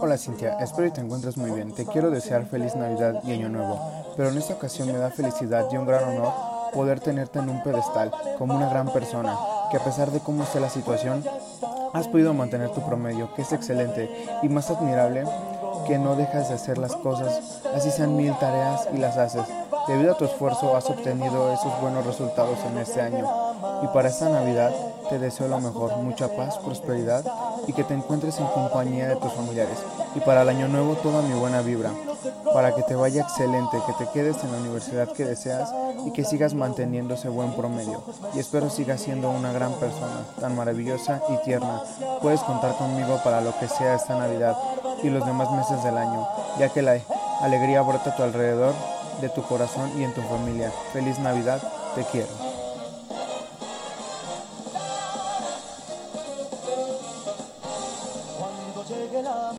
Hola Cintia, espero y te encuentres muy bien. Te quiero desear feliz Navidad y Año Nuevo, pero en esta ocasión me da felicidad y un gran honor poder tenerte en un pedestal como una gran persona, que a pesar de cómo esté la situación, has podido mantener tu promedio, que es excelente y más admirable que no dejas de hacer las cosas, así sean mil tareas y las haces. Debido a tu esfuerzo has obtenido esos buenos resultados en este año y para esta Navidad te deseo lo mejor, mucha paz, prosperidad y que te encuentres en compañía de tus familiares. Y para el año nuevo toda mi buena vibra, para que te vaya excelente, que te quedes en la universidad que deseas y que sigas manteniendo ese buen promedio. Y espero sigas siendo una gran persona, tan maravillosa y tierna. Puedes contar conmigo para lo que sea esta Navidad y los demás meses del año, ya que la alegría brota a tu alrededor, de tu corazón y en tu familia. Feliz Navidad, te quiero.